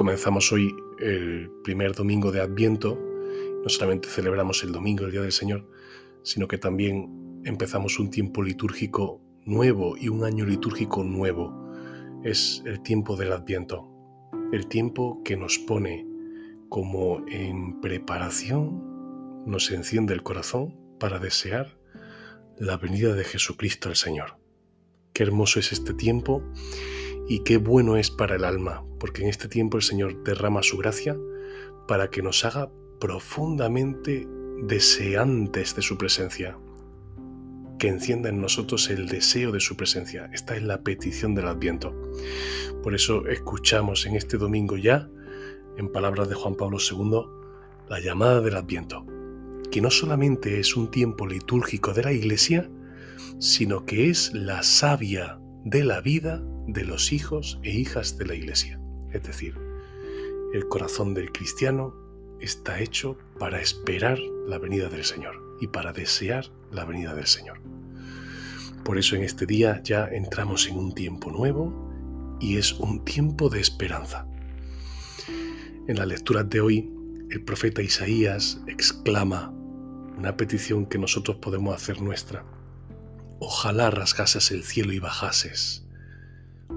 Comenzamos hoy el primer domingo de Adviento. No solamente celebramos el domingo, el Día del Señor, sino que también empezamos un tiempo litúrgico nuevo y un año litúrgico nuevo. Es el tiempo del Adviento, el tiempo que nos pone como en preparación, nos enciende el corazón para desear la venida de Jesucristo el Señor. Qué hermoso es este tiempo y qué bueno es para el alma, porque en este tiempo el Señor derrama su gracia para que nos haga profundamente deseantes de su presencia, que encienda en nosotros el deseo de su presencia. Esta es la petición del Adviento. Por eso escuchamos en este domingo ya, en palabras de Juan Pablo II, la llamada del Adviento, que no solamente es un tiempo litúrgico de la Iglesia, sino que es la savia de la vida de los hijos e hijas de la Iglesia. Es decir, el corazón del cristiano está hecho para esperar la venida del Señor y para desear la venida del Señor. Por eso en este día ya entramos en un tiempo nuevo y es un tiempo de esperanza. En la lectura de hoy, el profeta Isaías exclama una petición que nosotros podemos hacer nuestra. Ojalá rasgases el cielo y bajases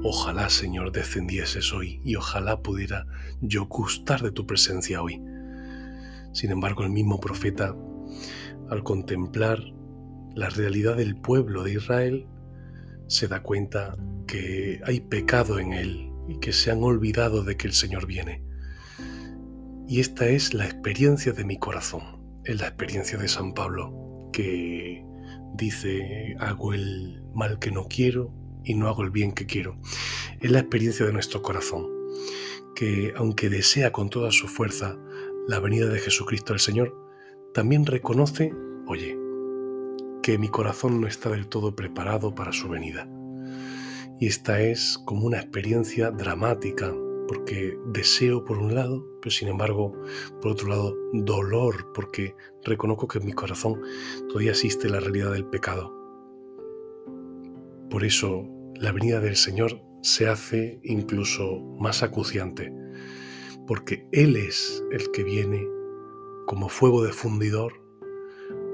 Ojalá, Señor, descendieses hoy y ojalá pudiera yo gustar de tu presencia hoy. Sin embargo, el mismo profeta, al contemplar la realidad del pueblo de Israel, se da cuenta que hay pecado en él y que se han olvidado de que el Señor viene. Y esta es la experiencia de mi corazón, es la experiencia de San Pablo, que dice, hago el mal que no quiero y no hago el bien que quiero. Es la experiencia de nuestro corazón, que aunque desea con toda su fuerza la venida de Jesucristo el Señor, también reconoce, oye, que mi corazón no está del todo preparado para su venida. Y esta es como una experiencia dramática, porque deseo por un lado, pero sin embargo, por otro lado, dolor, porque reconozco que en mi corazón todavía existe la realidad del pecado. Por eso la venida del Señor se hace incluso más acuciante, porque Él es el que viene como fuego de fundidor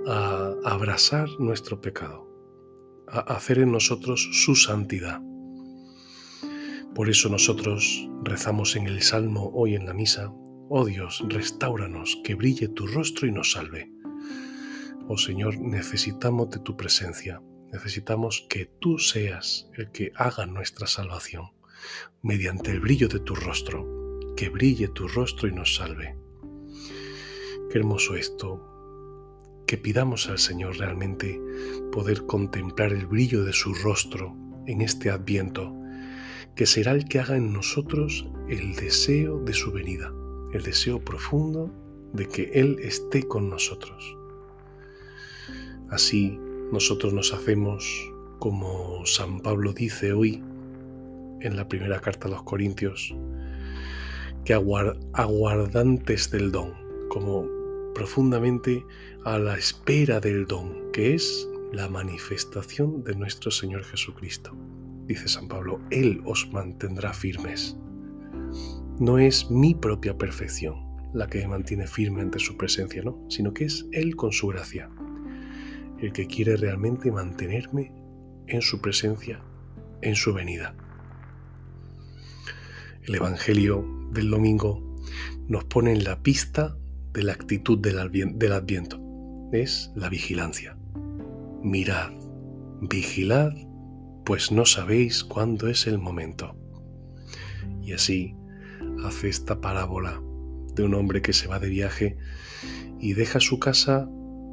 a abrasar nuestro pecado, a hacer en nosotros su santidad. Por eso nosotros rezamos en el Salmo hoy en la misa, Oh Dios, restauranos, que brille tu rostro y nos salve. Oh Señor, necesitamos de tu presencia necesitamos que tú seas el que haga nuestra salvación, mediante el brillo de tu rostro, que brille tu rostro y nos salve. Qué hermoso esto, que pidamos al Señor realmente poder contemplar el brillo de su rostro en este adviento, que será el que haga en nosotros el deseo de su venida, el deseo profundo de que Él esté con nosotros. Así, nosotros nos hacemos, como San Pablo dice hoy en la primera carta a los Corintios, que aguardantes del don, como profundamente a la espera del don, que es la manifestación de nuestro Señor Jesucristo. Dice San Pablo, Él os mantendrá firmes. No es mi propia perfección la que me mantiene firme ante su presencia, no, sino que es Él con su gracia el que quiere realmente mantenerme en su presencia, en su venida. El Evangelio del domingo nos pone en la pista de la actitud del adviento. Es la vigilancia. Mirad, vigilad, pues no sabéis cuándo es el momento. Y así hace esta parábola de un hombre que se va de viaje y deja su casa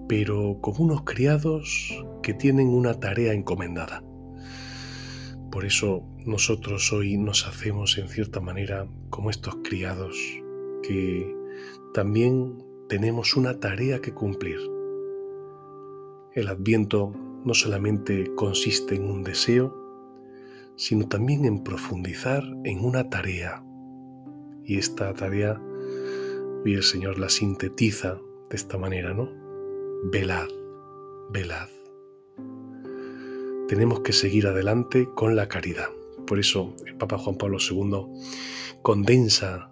pero con unos criados que tienen una tarea encomendada. Por eso nosotros hoy nos hacemos en cierta manera como estos criados que también tenemos una tarea que cumplir. El adviento no solamente consiste en un deseo, sino también en profundizar en una tarea. Y esta tarea, hoy el Señor la sintetiza de esta manera, ¿no? Velad, velad. Tenemos que seguir adelante con la caridad. Por eso el Papa Juan Pablo II condensa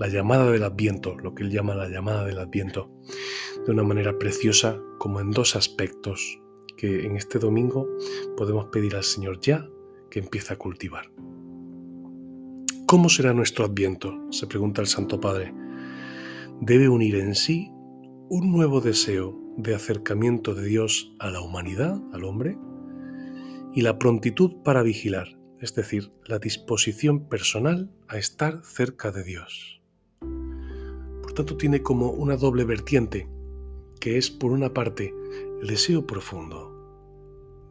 la llamada del Adviento, lo que él llama la llamada del Adviento, de una manera preciosa como en dos aspectos que en este domingo podemos pedir al Señor ya que empiece a cultivar. ¿Cómo será nuestro Adviento? se pregunta el Santo Padre. Debe unir en sí un nuevo deseo de acercamiento de Dios a la humanidad, al hombre, y la prontitud para vigilar, es decir, la disposición personal a estar cerca de Dios. Por tanto, tiene como una doble vertiente, que es, por una parte, el deseo profundo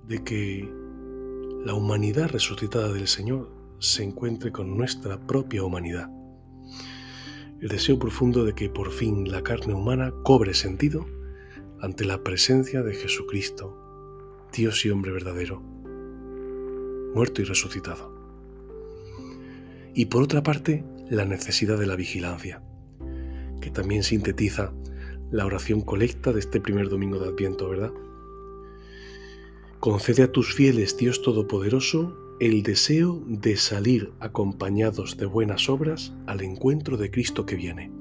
de que la humanidad resucitada del Señor se encuentre con nuestra propia humanidad. El deseo profundo de que por fin la carne humana cobre sentido ante la presencia de Jesucristo, Dios y hombre verdadero, muerto y resucitado. Y por otra parte, la necesidad de la vigilancia, que también sintetiza la oración colecta de este primer domingo de Adviento, ¿verdad? Concede a tus fieles, Dios Todopoderoso, el deseo de salir acompañados de buenas obras al encuentro de Cristo que viene.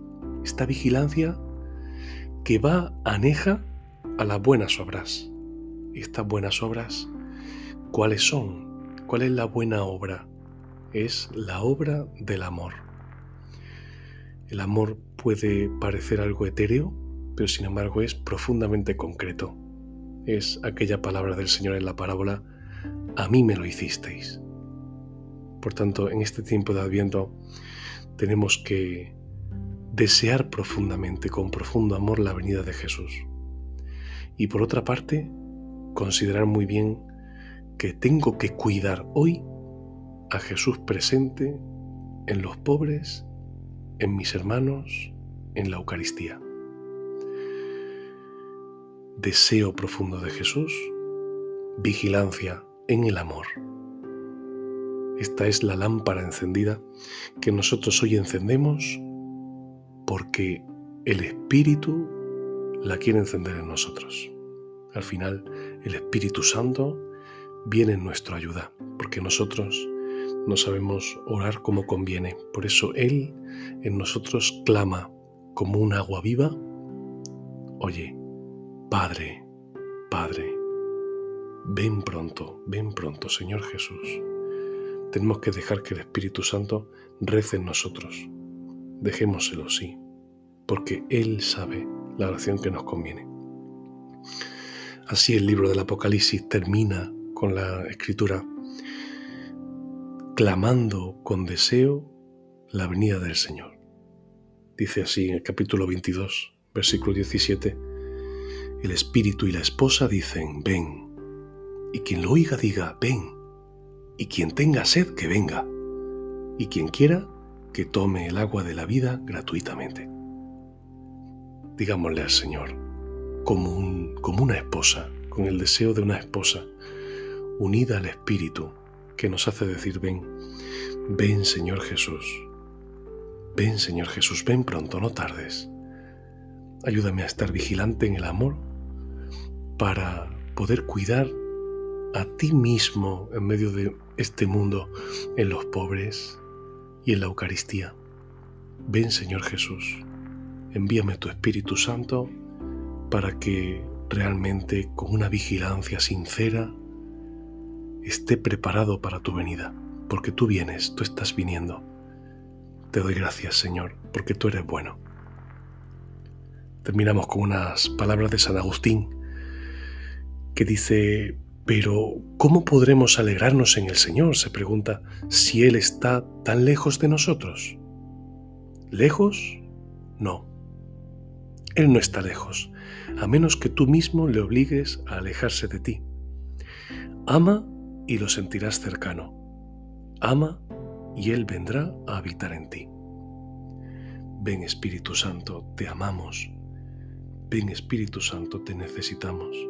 Esta vigilancia que va aneja a las buenas obras. Estas buenas obras, ¿cuáles son? ¿Cuál es la buena obra? Es la obra del amor. El amor puede parecer algo etéreo, pero sin embargo es profundamente concreto es aquella palabra del Señor en la parábola, a mí me lo hicisteis. Por tanto, en este tiempo de Adviento tenemos que desear profundamente, con profundo amor, la venida de Jesús. Y por otra parte, considerar muy bien que tengo que cuidar hoy a Jesús presente en los pobres, en mis hermanos, en la Eucaristía deseo profundo de Jesús, vigilancia en el amor. Esta es la lámpara encendida que nosotros hoy encendemos porque el Espíritu la quiere encender en nosotros. Al final, el Espíritu Santo viene en nuestra ayuda, porque nosotros no sabemos orar como conviene. Por eso Él en nosotros clama como un agua viva. Oye, Padre, Padre, ven pronto, ven pronto, Señor Jesús. Tenemos que dejar que el Espíritu Santo rece en nosotros. Dejémoselo, sí, porque Él sabe la oración que nos conviene. Así el libro del Apocalipsis termina con la escritura, clamando con deseo la venida del Señor. Dice así en el capítulo 22, versículo 17, el espíritu y la esposa dicen, ven. Y quien lo oiga diga, ven. Y quien tenga sed, que venga. Y quien quiera, que tome el agua de la vida gratuitamente. Digámosle al Señor, como, un, como una esposa, con el deseo de una esposa, unida al Espíritu, que nos hace decir, ven, ven Señor Jesús, ven Señor Jesús, ven pronto, no tardes. Ayúdame a estar vigilante en el amor para poder cuidar a ti mismo en medio de este mundo, en los pobres y en la Eucaristía. Ven Señor Jesús, envíame tu Espíritu Santo para que realmente con una vigilancia sincera esté preparado para tu venida, porque tú vienes, tú estás viniendo. Te doy gracias Señor, porque tú eres bueno. Terminamos con unas palabras de San Agustín que dice, pero ¿cómo podremos alegrarnos en el Señor? se pregunta, si Él está tan lejos de nosotros. ¿Lejos? No. Él no está lejos, a menos que tú mismo le obligues a alejarse de ti. Ama y lo sentirás cercano. Ama y Él vendrá a habitar en ti. Ven Espíritu Santo, te amamos. Ven Espíritu Santo, te necesitamos.